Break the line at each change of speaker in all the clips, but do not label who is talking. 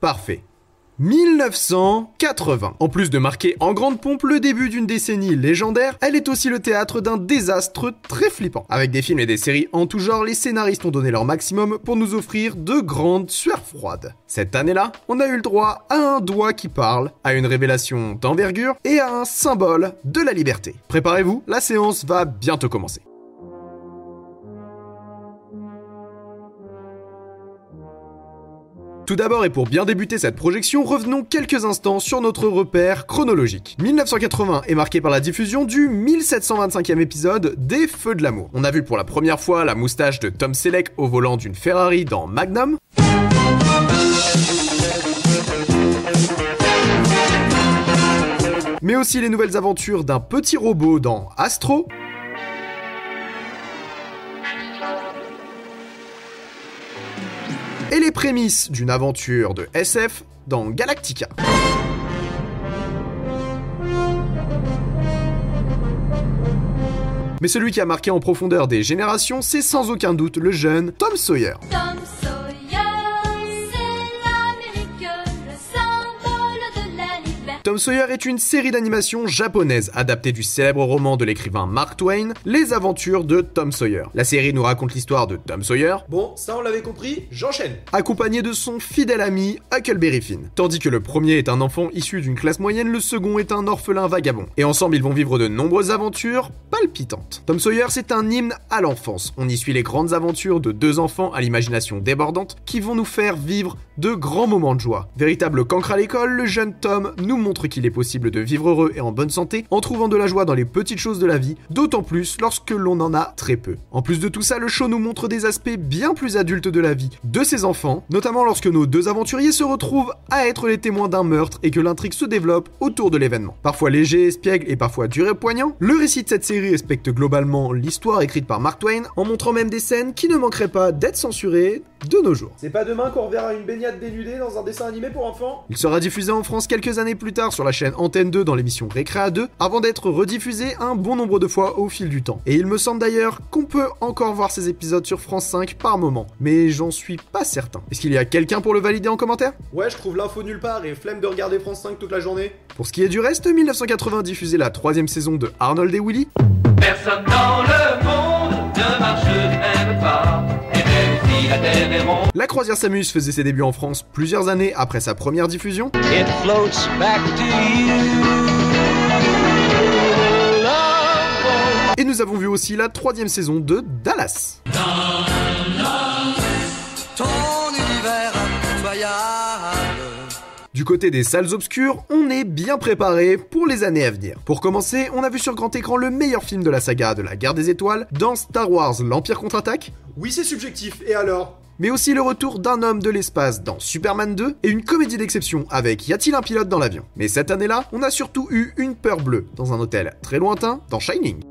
Parfait. 1980. En plus de marquer en grande pompe le début d'une décennie légendaire, elle est aussi le théâtre d'un désastre très flippant. Avec des films et des séries en tout genre, les scénaristes ont donné leur maximum pour nous offrir de grandes sueurs froides. Cette année-là, on a eu le droit à un doigt qui parle, à une révélation d'envergure et à un symbole de la liberté. Préparez-vous, la séance va bientôt commencer. Tout d'abord et pour bien débuter cette projection, revenons quelques instants sur notre repère chronologique. 1980 est marqué par la diffusion du 1725e épisode des Feux de l'amour. On a vu pour la première fois la moustache de Tom Selleck au volant d'une Ferrari dans Magnum. Mais aussi les nouvelles aventures d'un petit robot dans Astro. Prémices d'une aventure de SF dans Galactica. Mais celui qui a marqué en profondeur des générations, c'est sans aucun doute le jeune Tom Sawyer.
Tom Sawyer,
Tom Sawyer est une série d'animation japonaise adaptée du célèbre roman de l'écrivain Mark Twain, Les aventures de Tom Sawyer. La série nous raconte l'histoire de Tom Sawyer, bon, ça on l'avait compris, j'enchaîne, accompagné de son fidèle ami Huckleberry Finn. Tandis que le premier est un enfant issu d'une classe moyenne, le second est un orphelin vagabond. Et ensemble, ils vont vivre de nombreuses aventures palpitantes. Tom Sawyer, c'est un hymne à l'enfance. On y suit les grandes aventures de deux enfants à l'imagination débordante qui vont nous faire vivre de grands moments de joie. Véritable cancre à l'école, le jeune Tom nous montre qu'il est possible de vivre heureux et en bonne santé en trouvant de la joie dans les petites choses de la vie, d'autant plus lorsque l'on en a très peu. En plus de tout ça, le show nous montre des aspects bien plus adultes de la vie de ses enfants, notamment lorsque nos deux aventuriers se retrouvent à être les témoins d'un meurtre et que l'intrigue se développe autour de l'événement. Parfois léger, espiègle et parfois dur et poignant, le récit de cette série respecte globalement l'histoire écrite par Mark Twain en montrant même des scènes qui ne manqueraient pas d'être censurées de nos jours. C'est pas demain qu'on reverra une baignade dénudée dans un dessin animé pour enfants Il sera diffusé en France quelques années plus tard sur la chaîne Antenne 2 dans l'émission Récréa 2, avant d'être rediffusé un bon nombre de fois au fil du temps. Et il me semble d'ailleurs qu'on peut encore voir ces épisodes sur France 5 par moment, mais j'en suis pas certain. Est-ce qu'il y a quelqu'un pour le valider en commentaire? Ouais, je trouve l'info nulle part et flemme de regarder France 5 toute la journée. Pour ce qui est du reste, 1980 diffusé la troisième saison de Arnold et Willy,
Personne dans le monde ne marche pas. Si la terre est ronde,
La Croisière s'amuse faisait ses débuts en France plusieurs années après sa première diffusion,
It floats back to you. Love
et nous avons vu aussi la troisième saison de Dallas. Du côté des salles obscures, on est bien préparé pour les années à venir. Pour commencer, on a vu sur grand écran le meilleur film de la saga de la guerre des étoiles dans Star Wars l'Empire contre-attaque. Oui, c'est subjectif, et alors? Mais aussi le retour d'un homme de l'espace dans Superman 2 et une comédie d'exception avec Y a-t-il un pilote dans l'avion? Mais cette année-là, on a surtout eu une peur bleue dans un hôtel très lointain dans Shining.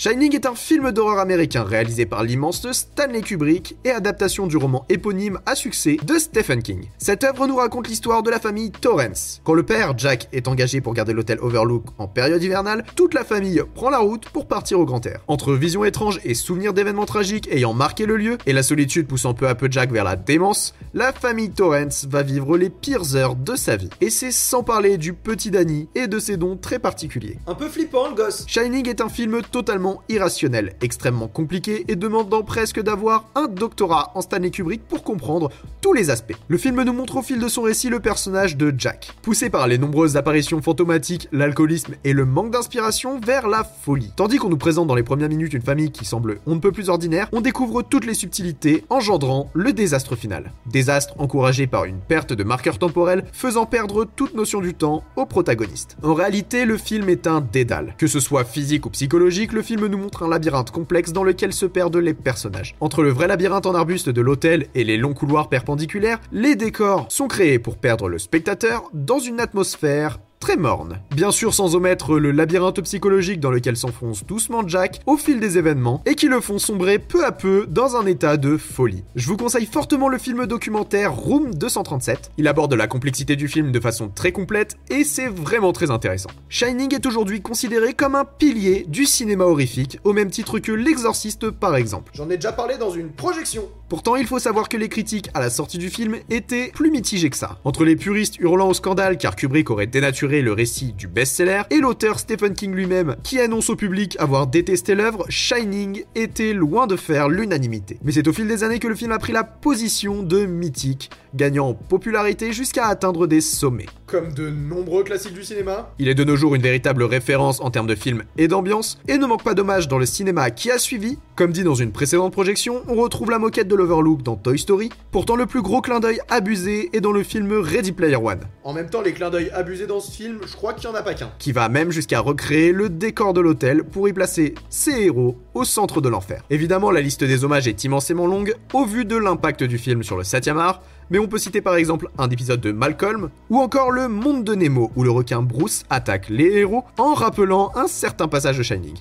Shining est un film d'horreur américain réalisé par l'immense Stanley Kubrick et adaptation du roman éponyme à succès de Stephen King. Cette œuvre nous raconte l'histoire de la famille Torrance. Quand le père, Jack, est engagé pour garder l'hôtel Overlook en période hivernale, toute la famille prend la route pour partir au grand air. Entre visions étranges et souvenirs d'événements tragiques ayant marqué le lieu, et la solitude poussant peu à peu Jack vers la démence, la famille Torrance va vivre les pires heures de sa vie. Et c'est sans parler du petit Danny et de ses dons très particuliers. Un peu flippant le gosse Shining est un film totalement irrationnel, extrêmement compliqué et demandant presque d'avoir un doctorat en Stanley Kubrick pour comprendre tous les aspects. Le film nous montre au fil de son récit le personnage de Jack, poussé par les nombreuses apparitions fantomatiques, l'alcoolisme et le manque d'inspiration vers la folie. Tandis qu'on nous présente dans les premières minutes une famille qui semble on ne peut plus ordinaire, on découvre toutes les subtilités engendrant le désastre final. Désastre encouragé par une perte de marqueur temporel faisant perdre toute notion du temps au protagoniste. En réalité, le film est un dédale. Que ce soit physique ou psychologique, le film nous montre un labyrinthe complexe dans lequel se perdent les personnages. Entre le vrai labyrinthe en arbuste de l'hôtel et les longs couloirs perpendiculaires, les décors sont créés pour perdre le spectateur dans une atmosphère très morne. Bien sûr sans omettre le labyrinthe psychologique dans lequel s'enfonce doucement Jack au fil des événements et qui le font sombrer peu à peu dans un état de folie. Je vous conseille fortement le film documentaire Room 237. Il aborde la complexité du film de façon très complète et c'est vraiment très intéressant. Shining est aujourd'hui considéré comme un pilier du cinéma horrifique au même titre que L'Exorciste par exemple. J'en ai déjà parlé dans une projection. Pourtant, il faut savoir que les critiques à la sortie du film étaient plus mitigées que ça. Entre les puristes hurlant au scandale car Kubrick aurait dénaturé le récit du best-seller, et l'auteur Stephen King lui-même, qui annonce au public avoir détesté l'œuvre, Shining était loin de faire l'unanimité. Mais c'est au fil des années que le film a pris la position de mythique, gagnant en popularité jusqu'à atteindre des sommets. Comme de nombreux classiques du cinéma, il est de nos jours une véritable référence en termes de film et d'ambiance, et ne manque pas d'hommage dans le cinéma qui a suivi. Comme dit dans une précédente projection, on retrouve la moquette de l'Overlook dans Toy Story, pourtant le plus gros clin d'œil abusé est dans le film Ready Player One. En même temps, les clins d'œil abusés dans ce film, je crois qu'il n'y en a pas qu'un. Qui va même jusqu'à recréer le décor de l'hôtel pour y placer ses héros au centre de l'enfer. Évidemment, la liste des hommages est immensément longue au vu de l'impact du film sur le 7 art, mais on peut citer par exemple un épisode de Malcolm, ou encore le monde de Nemo, où le requin Bruce attaque les héros en rappelant un certain passage de Shining.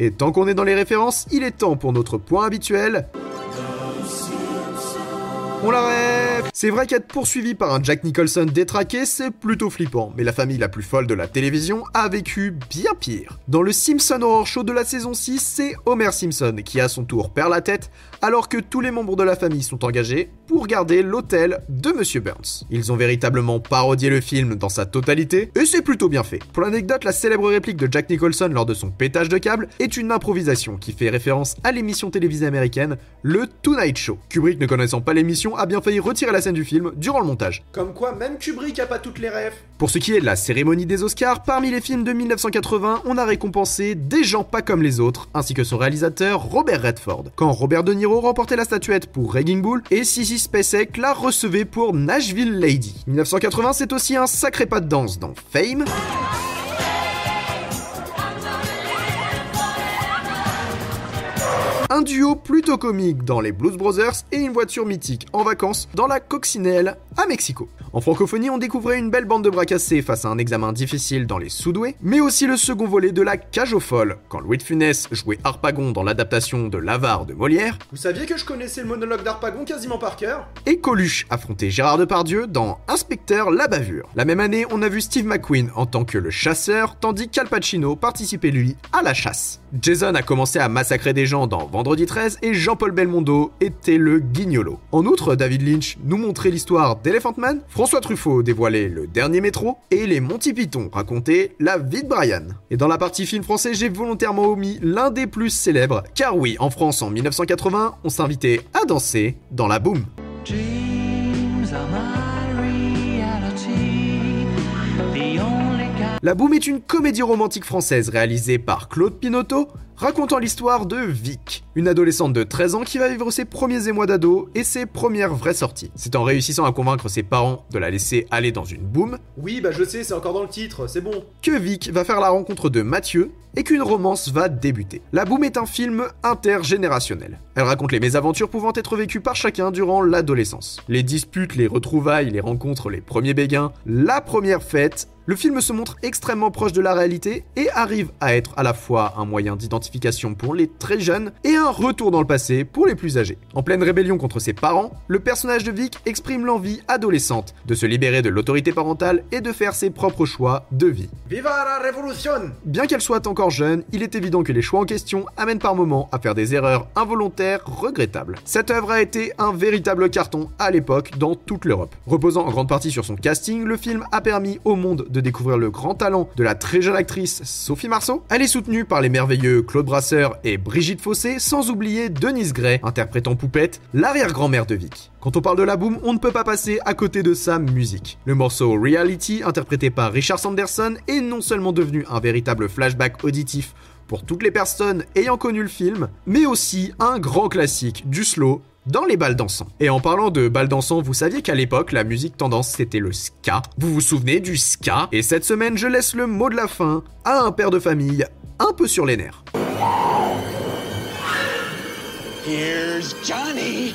Et tant qu'on est dans les références, il est temps pour notre point habituel. On la rêve C'est vrai qu'être poursuivi par un Jack Nicholson détraqué, c'est plutôt flippant, mais la famille la plus folle de la télévision a vécu bien pire. Dans le Simpson Horror Show de la saison 6, c'est Homer Simpson qui à son tour perd la tête, alors que tous les membres de la famille sont engagés pour garder l'hôtel de Monsieur Burns. Ils ont véritablement parodié le film dans sa totalité, et c'est plutôt bien fait. Pour l'anecdote, la célèbre réplique de Jack Nicholson lors de son pétage de câble est une improvisation qui fait référence à l'émission télévisée américaine, le Tonight Show. Kubrick ne connaissant pas l'émission a bien failli retirer la scène du film durant le montage. Comme quoi, même Kubrick a pas toutes les rêves. Pour ce qui est de la cérémonie des Oscars, parmi les films de 1980, on a récompensé Des gens pas comme les autres, ainsi que son réalisateur Robert Redford. Quand Robert De Niro remportait la statuette pour Raging Bull et Sissy Spacek la recevait pour Nashville Lady. 1980, c'est aussi un sacré pas de danse dans Fame. Un duo plutôt comique dans les Blues Brothers et une voiture mythique en vacances dans la Coccinelle à Mexico. En francophonie, on découvrait une belle bande de bras cassés face à un examen difficile dans les Soudoués, mais aussi le second volet de la Cage aux folles, quand Louis de Funès jouait Harpagon dans l'adaptation de L'Avare de Molière. Vous saviez que je connaissais le monologue d'Harpagon quasiment par cœur? Et Coluche affrontait Gérard Depardieu dans Inspecteur La Bavure. La même année, on a vu Steve McQueen en tant que le chasseur, tandis qu'Al Pacino participait lui à la chasse. Jason a commencé à massacrer des gens dans Vendredi 13 et Jean-Paul Belmondo était le guignolo. En outre, David Lynch nous montrait l'histoire d'Elephant Man, François Truffaut dévoilait le dernier métro et les Monty Python racontaient la vie de Brian. Et dans la partie film français, j'ai volontairement omis l'un des plus célèbres, car oui, en France en 1980, on s'invitait à danser dans la boom. La Boom est une comédie romantique française réalisée par Claude Pinotto, racontant l'histoire de Vic, une adolescente de 13 ans qui va vivre ses premiers émois d'ado et ses premières vraies sorties. C'est en réussissant à convaincre ses parents de la laisser aller dans une boom. Oui, bah je sais, c'est encore dans le titre, c'est bon. Que Vic va faire la rencontre de Mathieu et qu'une romance va débuter. La Boom est un film intergénérationnel. Elle raconte les mésaventures pouvant être vécues par chacun durant l'adolescence. Les disputes, les retrouvailles, les rencontres, les premiers béguins, la première fête, le film se montre extrêmement proche de la réalité et arrive à être à la fois un moyen d'identification pour les très jeunes et un retour dans le passé pour les plus âgés. En pleine rébellion contre ses parents, le personnage de Vic exprime l'envie adolescente de se libérer de l'autorité parentale et de faire ses propres choix de vie. Viva la révolution Bien qu'elle soit encore jeune, il est évident que les choix en question amènent par moments à faire des erreurs involontaires regrettables. Cette œuvre a été un véritable carton à l'époque dans toute l'Europe. Reposant en grande partie sur son casting, le film a permis au monde de découvrir le grand talent de la très jeune actrice Sophie Marceau. Elle est soutenue par les merveilleux Claude Brasseur et Brigitte Fossé, sans oublier Denise Gray, interprétant Poupette, l'arrière-grand-mère de Vic. Quand on parle de la boom, on ne peut pas passer à côté de sa musique. Le morceau Reality, interprété par Richard Sanderson, est non seulement devenu un véritable flashback auditif pour toutes les personnes ayant connu le film, mais aussi un grand classique du slow dans les balles dansants. Et en parlant de balles dansants, vous saviez qu'à l'époque, la musique tendance c'était le ska. Vous vous souvenez du ska? Et cette semaine, je laisse le mot de la fin à un père de famille un peu sur les nerfs.
Here's Johnny.